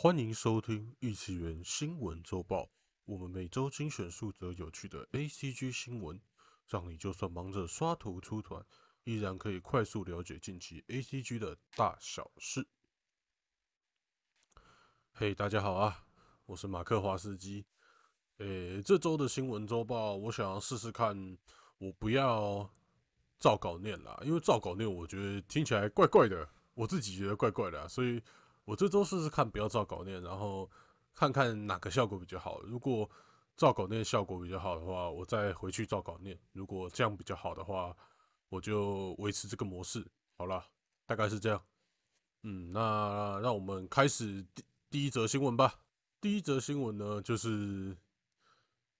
欢迎收听异次元新闻周报。我们每周精选数则有趣的 ACG 新闻，让你就算忙着刷图出团，依然可以快速了解近期 ACG 的大小事。嘿，大家好啊，我是马克华斯基。诶，这周的新闻周报，我想要试试看，我不要照稿念啦，因为照稿念我觉得听起来怪怪的，我自己觉得怪怪的，所以。我这周试试看，不要照稿念，然后看看哪个效果比较好。如果照稿念效果比较好的话，我再回去照稿念。如果这样比较好的话，我就维持这个模式。好了，大概是这样。嗯，那让我们开始第第一则新闻吧。第一则新闻呢，就是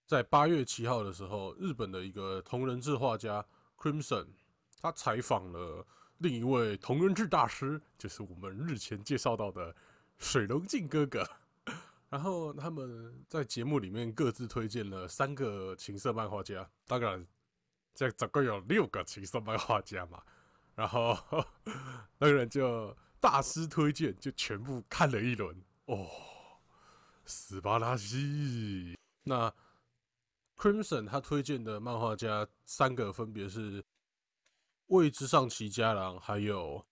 在八月七号的时候，日本的一个同人志画家 Crimson，他采访了。另一位同人志大师就是我们日前介绍到的水龙镜哥哥，然后他们在节目里面各自推荐了三个情色漫画家，当然这总共有六个情色漫画家嘛，然后那个人就大师推荐，就全部看了一轮哦，斯巴拉西。那 Crimson 他推荐的漫画家三个分别是。位置上齐家郎，还有，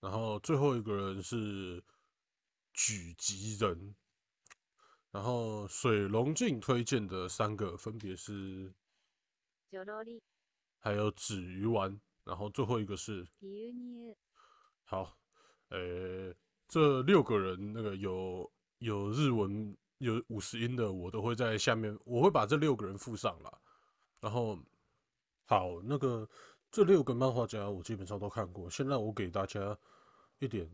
然后最后一个人是举吉人，然后水龙镜推荐的三个分别是，还有纸鱼丸，然后最后一个是，好，呃，这六个人那个有有日文有五十音的，我都会在下面，我会把这六个人附上了，然后。好，那个这六个漫画家我基本上都看过。现在我给大家一点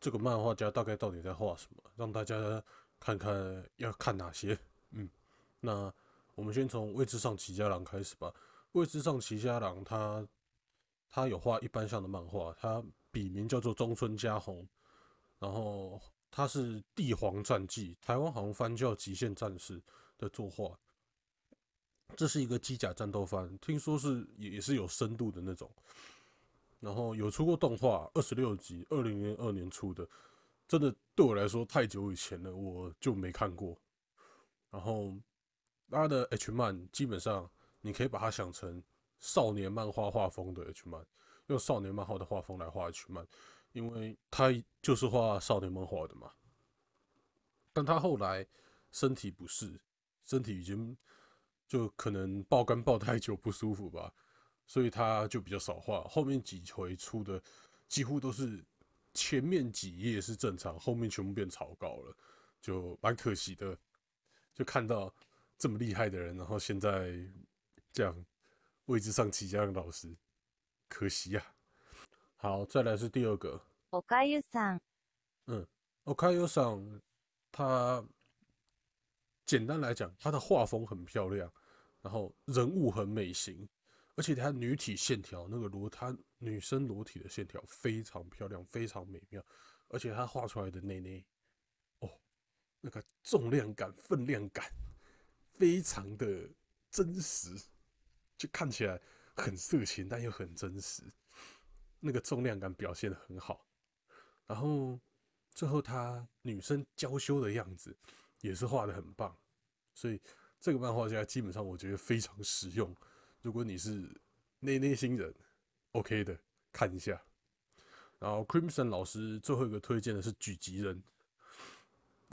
这个漫画家大概到底在画什么，让大家看看要看哪些。嗯，那我们先从位置上齐家郎开始吧。位置上齐家郎他他有画一般像的漫画，他笔名叫做中村佳宏，然后他是帝皇战记，台湾好像翻叫极限战士的作画。这是一个机甲战斗番，听说是也也是有深度的那种，然后有出过动画，二十六集，二零零二年出的，真的对我来说太久以前了，我就没看过。然后他的 H 漫基本上你可以把它想成少年漫画画风的 H 漫，用少年漫画的画风来画 H 漫，因为他就是画少年漫画的嘛。但他后来身体不适，身体已经。就可能爆肝爆太久不舒服吧，所以他就比较少画。后面几回出的几乎都是前面几页是正常，后面全部变草稿了，就蛮可惜的。就看到这么厉害的人，然后现在这样位置上起家的老师，可惜呀。好，再来是第二个。おかゆさん。嗯，おかゆさん，他简单来讲，他的画风很漂亮。 然后人物很美型，而且她女体线条那个裸，她女生裸体的线条非常漂亮，非常美妙，而且她画出来的内内，哦，那个重量感、分量感非常的真实，就看起来很色情，但又很真实，那个重量感表现的很好。然后最后她女生娇羞的样子也是画的很棒，所以。这个漫画家基本上我觉得非常实用，如果你是内内新人，OK 的看一下。然后 Crimson 老师最后一个推荐的是举吉人，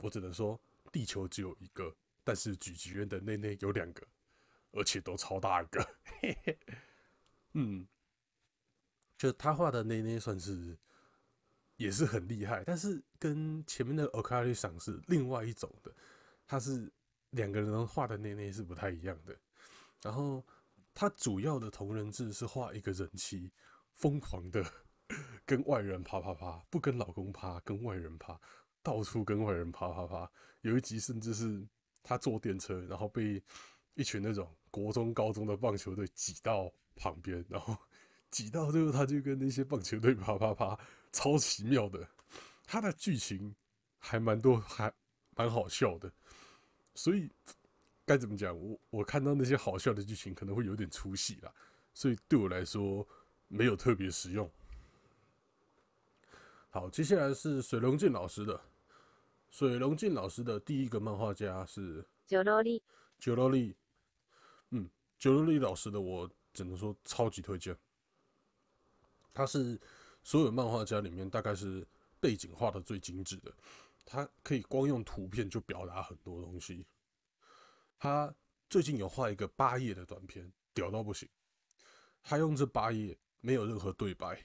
我只能说地球只有一个，但是举吉人的内内有两个，而且都超大个。嗯，就他画的内内算是也是很厉害，但是跟前面的 o k a r i 赏是另外一种的，他是。两个人画的内内是不太一样的，然后他主要的同人志是画一个人妻疯狂的 跟外人啪啪啪，不跟老公啪，跟外人啪，到处跟外人啪啪啪。有一集甚至是他坐电车，然后被一群那种国中高中的棒球队挤到旁边，然后挤到最后他就跟那些棒球队啪啪啪，超奇妙的。他的剧情还蛮多，还蛮好笑的。所以该怎么讲？我我看到那些好笑的剧情可能会有点出戏啦，所以对我来说没有特别实用。好，接下来是水龙镜老师的。水龙镜老师的第一个漫画家是九罗利，九罗利。嗯，九罗利老师的我只能说超级推荐。他是所有漫画家里面大概是背景画的最精致的，他可以光用图片就表达很多东西。他最近有画一个八页的短片，屌到不行。他用这八页没有任何对白，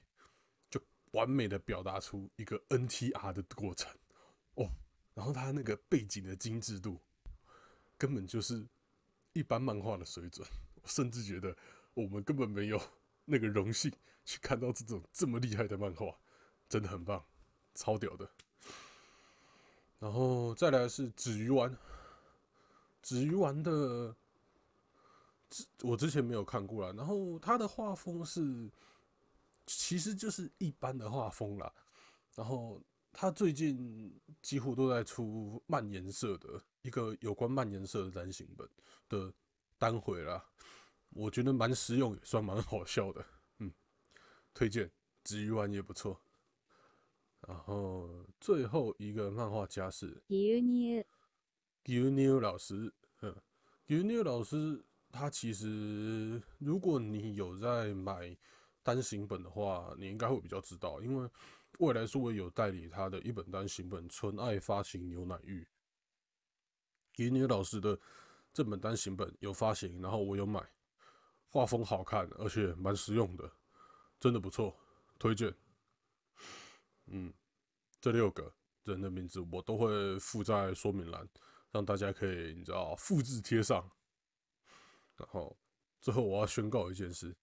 就完美的表达出一个 NTR 的过程哦。然后他那个背景的精致度，根本就是一般漫画的水准。我甚至觉得我们根本没有那个荣幸去看到这种这么厉害的漫画，真的很棒，超屌的。然后再来是纸鱼丸，纸鱼丸的，我之前没有看过啦。然后他的画风是，其实就是一般的画风啦。然后。他最近几乎都在出慢颜色的一个有关慢颜色的单行本的单回啦，我觉得蛮实用，也算蛮好笑的，嗯，推荐，纸鱼丸也不错。然后最后一个漫画家是牛牛，牛牛老师，嗯，牛牛老师他其实如果你有在买单行本的话，你应该会比较知道，因为。未来数位有代理他的一本单行本《纯爱发行牛奶浴》，给你老师的这本单行本有发行，然后我有买，画风好看，而且蛮实用的，真的不错，推荐。嗯，这六个人的名字我都会附在说明栏，让大家可以你知道复制贴上。然后最后我要宣告一件事：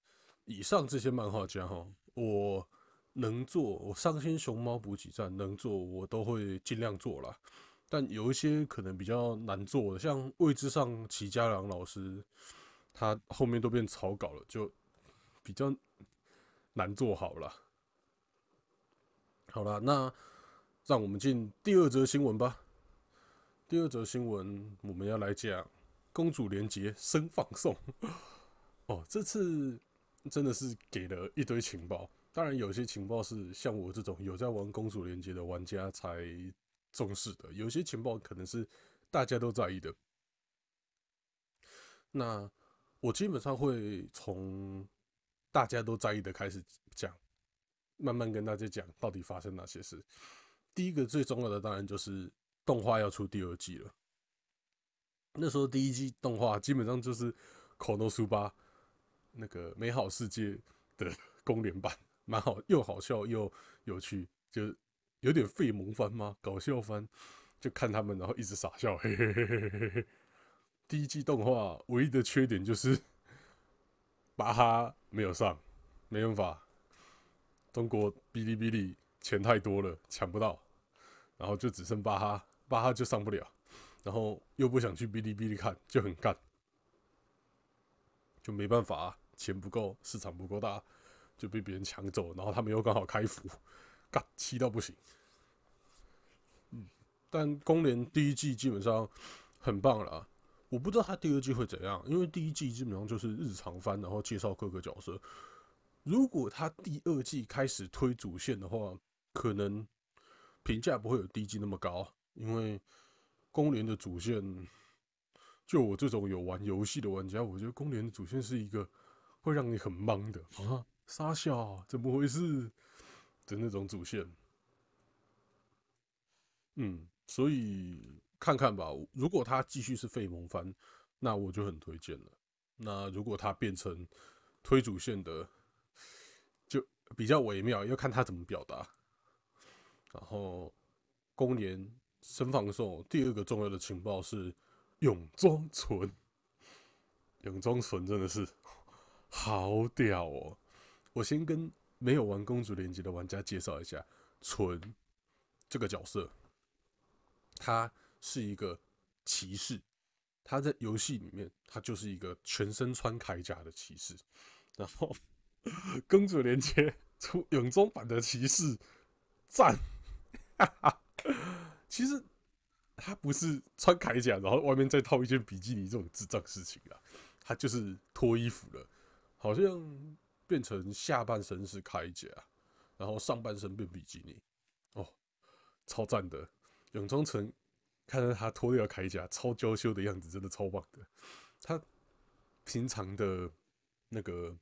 以上这些漫画家哈，我。能做，我伤心熊猫补给站能做，我都会尽量做啦。但有一些可能比较难做的，像位置上齐家良老师，他后面都变草稿了，就比较难做好了。好了，那让我们进第二则新闻吧。第二则新闻我们要来讲公主连结生放送。哦，这次真的是给了一堆情报。当然，有些情报是像我这种有在玩公主连接的玩家才重视的，有些情报可能是大家都在意的。那我基本上会从大家都在意的开始讲，慢慢跟大家讲到底发生哪些事。第一个最重要的当然就是动画要出第二季了。那时候第一季动画基本上就是《口诺书吧》那个美好世界的 公联版。蛮好，又好笑又有趣，就有点费萌番吗？搞笑番，就看他们，然后一直傻笑，嘿嘿嘿嘿嘿嘿。第一季动画唯一的缺点就是 巴哈没有上，没办法，中国哔哩哔哩钱太多了，抢不到，然后就只剩巴哈，巴哈就上不了，然后又不想去哔哩哔哩看，就很干，就没办法，钱不够，市场不够大。就被别人抢走，然后他们又刚好开服，干气到不行。嗯，但公联第一季基本上很棒了，我不知道他第二季会怎样，因为第一季基本上就是日常番，然后介绍各个角色。如果他第二季开始推主线的话，可能评价不会有第一季那么高，因为公联的主线，就我这种有玩游戏的玩家，我觉得公联的主线是一个会让你很懵的啊。傻笑，怎么回事的那种主线，嗯，所以看看吧。如果他继续是费蒙番，那我就很推荐了。那如果他变成推主线的，比较微妙，要看他怎么表达。然后公年生放送第二个重要的情报是永装存，永装存真的是好屌哦。我先跟没有玩公主连接的玩家介绍一下，纯这个角色，他是一个骑士，他在游戏里面他就是一个全身穿铠甲的骑士，然后 公主连接出泳装版的骑士，赞，哈哈，其实他不是穿铠甲，然后外面再套一件比基尼这种智障事情啊，他就是脱衣服了，好像。变成下半身是铠甲，然后上半身变比基尼，哦，超赞的。永忠城看到他脱掉铠甲，超娇羞的样子，真的超棒的。他平常的那个，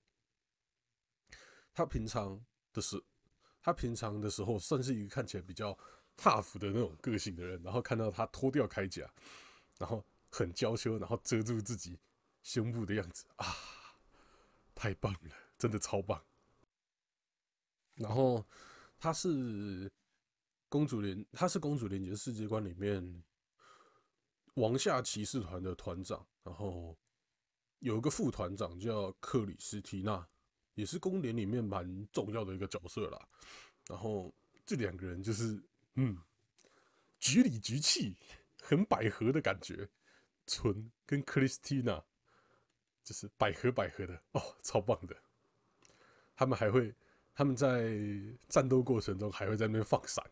他平常的时，他平常的时候算是一个看起来比较 tough 的那种个性的人，然后看到他脱掉铠甲，然后很娇羞，然后遮住自己胸部的样子啊，太棒了，真的超棒。然后他是公主连，他是公主连结世界观里面王下骑士团的团长，然后有一个副团长叫克里斯蒂娜，也是公联里面蛮重要的一个角色啦。然后这两个人就是嗯，局里局气，很百合的感觉。纯跟克里斯蒂娜就是百合百合的哦，超棒的。他们还会。他们在战斗过程中还会在那边放闪，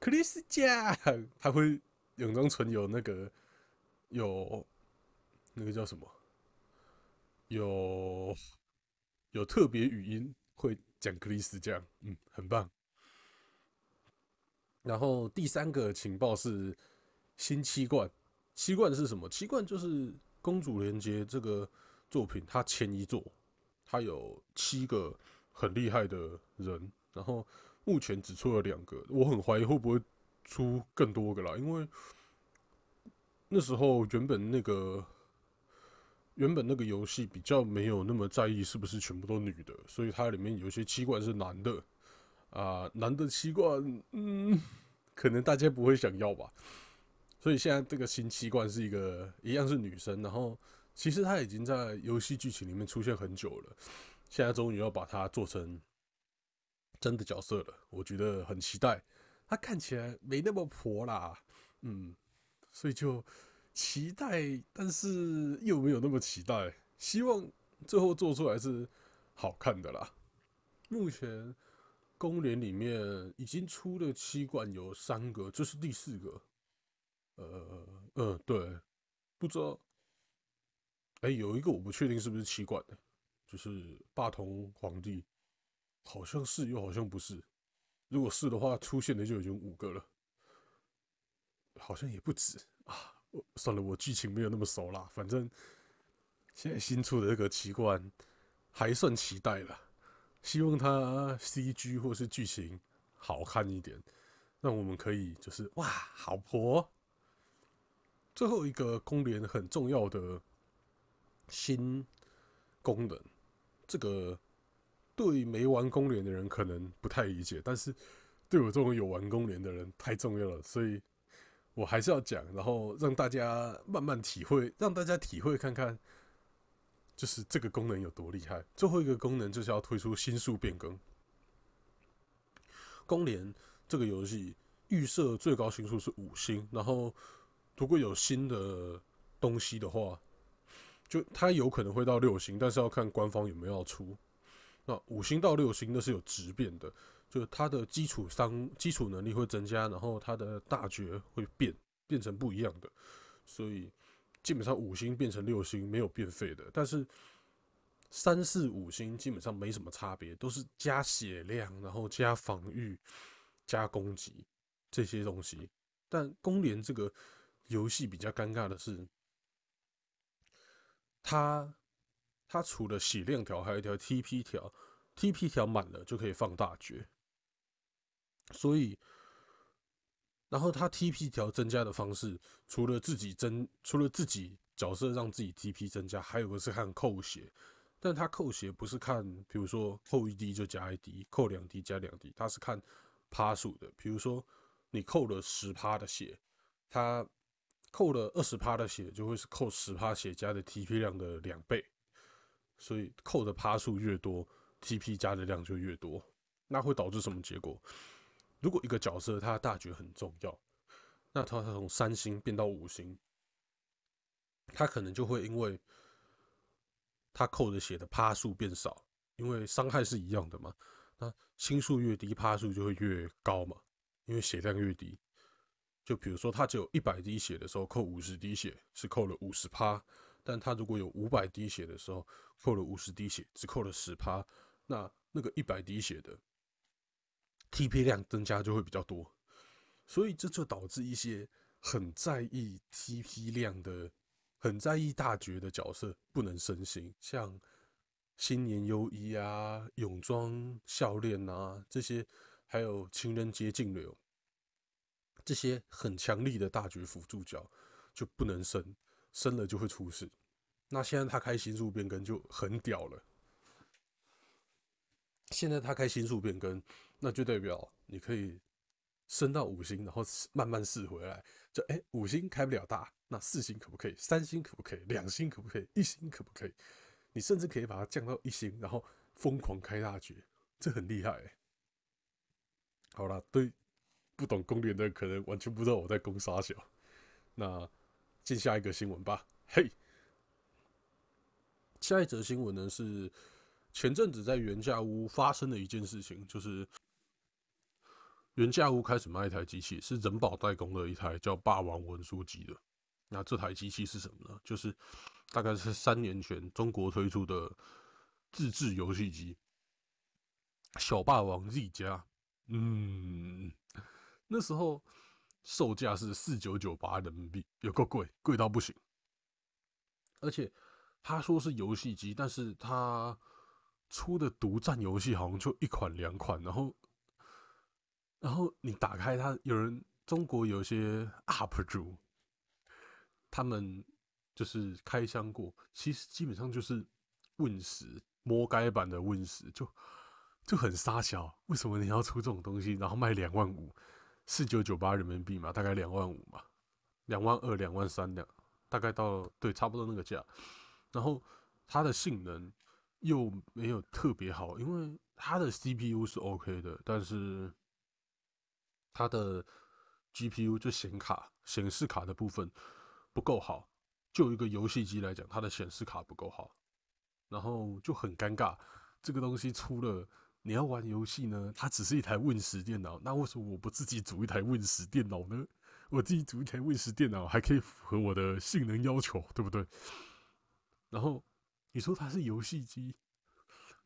克里斯加，他会永装纯有那个有那个叫什么？有有特别语音会讲克里斯这样，嗯，很棒。然后第三个情报是新七冠，七冠是什么？七冠就是公主连接这个作品，它前一座，它有七个。很厉害的人，然后目前只出了两个，我很怀疑会不会出更多个啦，因为那时候原本那个原本那个游戏比较没有那么在意是不是全部都女的，所以它里面有些七冠是男的啊，男的七冠，嗯，可能大家不会想要吧，所以现在这个新七冠是一个一样是女生，然后其实她已经在游戏剧情里面出现很久了。现在终于要把它做成真的角色了，我觉得很期待。他看起来没那么婆啦，嗯，所以就期待，但是又没有那么期待。希望最后做出来是好看的啦。目前公联里面已经出了七冠，有三个，这是第四个。呃，嗯，对，不知道。哎，有一个我不确定是不是七冠的。就是霸同皇帝，好像是又好像不是。如果是的话，出现的就已经五个了，好像也不止啊。算了，我剧情没有那么熟啦。反正现在新出的这个奇观还算期待了，希望它 CG 或是剧情好看一点，让我们可以就是哇，好婆。最后一个公联很重要的新功能。这个对没玩公联的人可能不太理解，但是对我这种有玩公联的人太重要了，所以我还是要讲，然后让大家慢慢体会，让大家体会看看，就是这个功能有多厉害。最后一个功能就是要推出星数变更。公联这个游戏预设最高星数是五星，然后如果有新的东西的话。就它有可能会到六星，但是要看官方有没有要出。那五星到六星那是有质变的，就他的基础伤基础能力会增加，然后他的大绝会变变成不一样的，所以基本上五星变成六星没有变废的。但是三四五星基本上没什么差别，都是加血量，然后加防御、加攻击这些东西。但公联这个游戏比较尴尬的是。它它除了血量条，还有一条 TP 条，TP 条满了就可以放大绝。所以，然后他 TP 条增加的方式，除了自己增，除了自己角色让自己 TP 增加，还有个是看扣血。但他扣血不是看，比如说扣一滴就加一滴，扣两滴加两滴，他是看趴数的。比如说你扣了十趴的血，他。扣了二十趴的血，就会是扣十趴血加的 TP 量的两倍，所以扣的趴数越多，TP 加的量就越多。那会导致什么结果？如果一个角色他的大绝很重要，那他从三星变到五星，他可能就会因为他扣的血的趴数变少，因为伤害是一样的嘛。那星数越低，趴数就会越高嘛，因为血量越低。就比如说，他只有一百滴血的时候，扣五十滴血是扣了五十趴；但他如果有五百滴血的时候，扣了五十滴血只扣了十趴。那那个一百滴血的 TP 量增加就会比较多，所以这就导致一些很在意 TP 量的、很在意大局的角色不能升星，像新年优衣啊、泳装笑练啊这些，还有情人节净流这些很强力的大局辅助角就不能升，升了就会出事。那现在他开新术变更就很屌了。现在他开新术变更，那就代表你可以升到五星，然后慢慢试回来。就哎，五星开不了大，那四星可不可以？三星可不可以？两星可不可以？一星可不可以？你甚至可以把它降到一星，然后疯狂开大局，这很厉害。好啦，对不懂攻略的可能完全不知道我在攻杀小。那进下一个新闻吧。嘿，下一则新闻呢是。前阵子在原价屋发生的一件事情，就是原价屋开始卖一台机器，是人保代工的一台叫霸王文书机的。那这台机器是什么呢？就是大概是三年前中国推出的自制游戏机——小霸王 Z 加。嗯，那时候售价是四九九八人民币，有够贵，贵到不行。而且他说是游戏机，但是他出的独占游戏好像就一款两款，然后，然后你打开它，有人中国有些 UP 主，他们就是开箱过，其实基本上就是 Win 十魔改版的 Win 十，就就很傻小。为什么你要出这种东西，然后卖两万五，四九九八人民币嘛，大概两万五嘛，两万二、两万三两，大概到对差不多那个价，然后它的性能。又没有特别好，因为它的 CPU 是 OK 的，但是它的 GPU 就显卡、显示卡的部分不够好。就一个游戏机来讲，它的显示卡不够好，然后就很尴尬。这个东西出了，你要玩游戏呢，它只是一台 Win 十电脑，那为什么我不自己组一台 Win 十电脑呢？我自己组一台 Win 十电脑，还可以符合我的性能要求，对不对？然后。你说它是游戏机，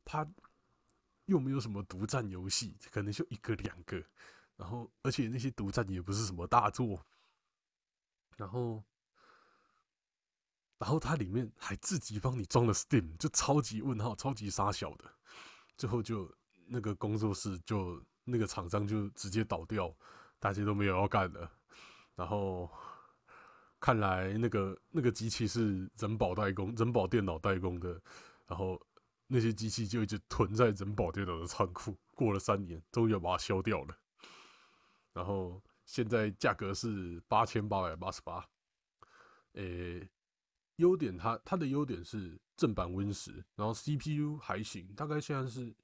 它又没有什么独占游戏，可能就一个两个，然后而且那些独占也不是什么大作，然后，然后它里面还自己帮你装了 Steam，就超级问号，超级傻小的，最后就那个工作室就那个厂商就直接倒掉，大家都没有要干了，然后。看来那个那个机器是人保代工、人保电脑代工的，然后那些机器就一直囤在人保电脑的仓库。过了三年，终于要把它销掉了。然后现在价格是八千八百八十八。诶，优点它它的优点是正版 Win 十，然后 CPU 还行，大概现在是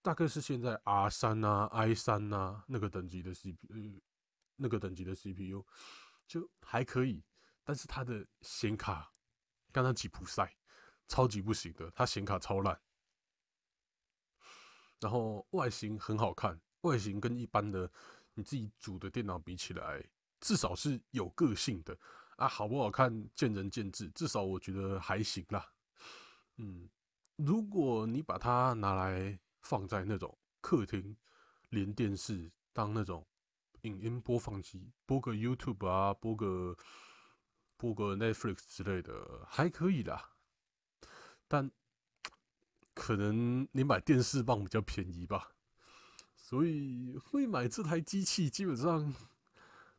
大概是现在 R 三啊、I 三啊那个等级的 CPU，那个等级的 CPU 就还可以。但是它的显卡，刚刚吉普赛超级不行的，它显卡超烂。然后外形很好看，外形跟一般的你自己组的电脑比起来，至少是有个性的啊。好不好看见仁见智，至少我觉得还行啦。嗯，如果你把它拿来放在那种客厅连电视当那种影音播放机，播个 YouTube 啊，播个。播个 Netflix 之类的还可以啦，但可能你买电视棒比较便宜吧，所以会买这台机器，基本上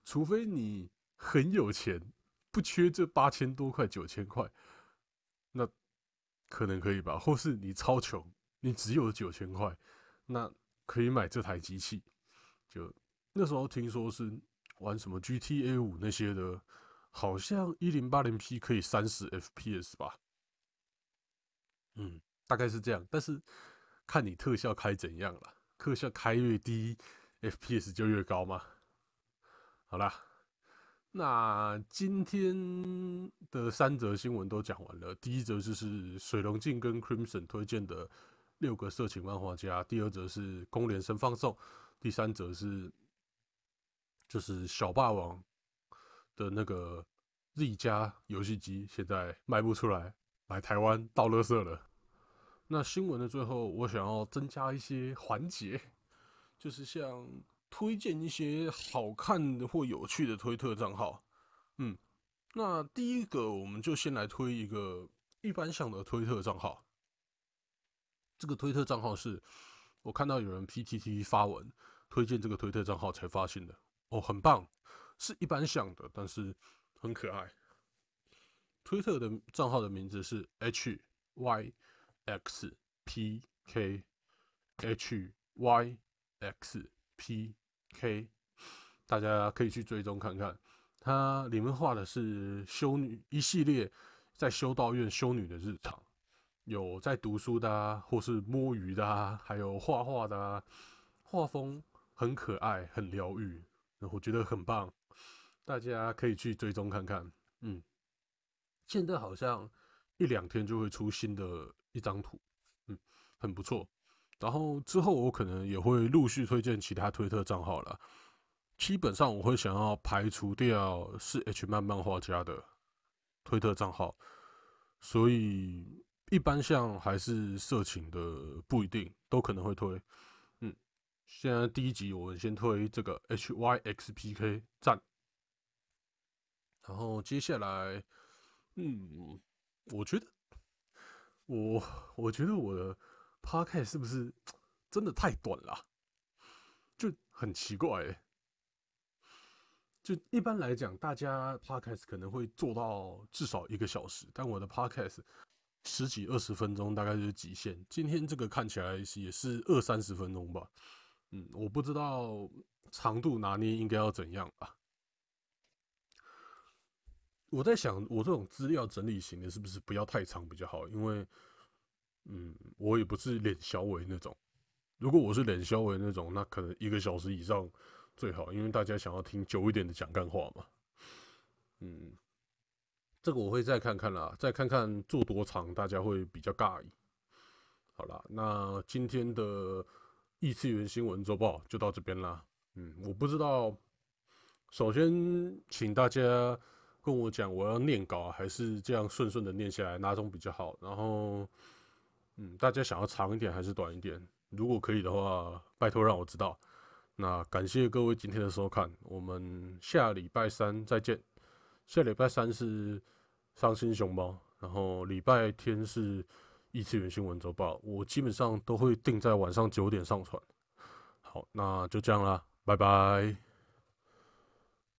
除非你很有钱，不缺这八千多块九千块，那可能可以吧。或是你超穷，你只有九千块，那可以买这台机器。就那时候听说是玩什么 GTA 五那些的。好像一零八零 P 可以三十 FPS 吧，嗯，大概是这样。但是看你特效开怎样了，特效开越低，FPS 就越高嘛。好啦，那今天的三则新闻都讲完了。第一则就是水龙镜跟 Crimson 推荐的六个色情漫画家，第二则是公联神放送，第三则是就是小霸王。的那个 Z 加游戏机现在卖不出来，来台湾倒垃圾了。那新闻的最后，我想要增加一些环节，就是像推荐一些好看的或有趣的推特账号。嗯，那第一个我们就先来推一个一般向的推特账号。这个推特账号是我看到有人 PTT 发文推荐这个推特账号才发现的。哦，很棒，是一般向的，但是很可爱。推特的账号的名字是 H Y X P K H Y X P K，大家可以去追踪看看。它里面画的是修女一系列在修道院修女的日常，有在读书的，啊，或是摸鱼的，啊，还有画画的，啊，画风很可爱，很疗愈，我觉得很棒，大家可以去追踪看看。嗯。现在好像一两天就会出新的一张图，嗯，很不错。然后之后我可能也会陆续推荐其他推特账号了。基本上我会想要排除掉是 H 漫漫画家的推特账号，所以一般像还是色情的不一定都可能会推。嗯，现在第一集我们先推这个 H Y X P K 站，然后接下来。嗯，我觉得我我觉得我的 podcast 是不是真的太短了？就很奇怪。就一般来讲，大家 podcast 可能会做到至少一个小时，但我的 podcast 十几二十分钟大概就是极限。今天这个看起来也是二三十分钟吧。嗯，我不知道长度拿捏应该要怎样吧。我在想，我这种资料整理型的，是不是不要太长比较好？因为，嗯，我也不是脸小伟那种。如果我是脸小伟那种，那可能一个小时以上最好，因为大家想要听久一点的讲干话嘛。嗯，这个我会再看看啦，再看看做多长，大家会比较尬意。好啦，那今天的异次元新闻周报就到这边啦。嗯，我不知道，首先请大家。跟我讲，我要念稿还是这样顺顺的念下来，哪种比较好？然后，嗯，大家想要长一点还是短一点？如果可以的话，拜托让我知道。那感谢各位今天的收看，我们下礼拜三再见。下礼拜三是伤心熊猫，然后礼拜天是异次元新闻周报，我基本上都会定在晚上九点上传。好，那就这样啦，拜拜。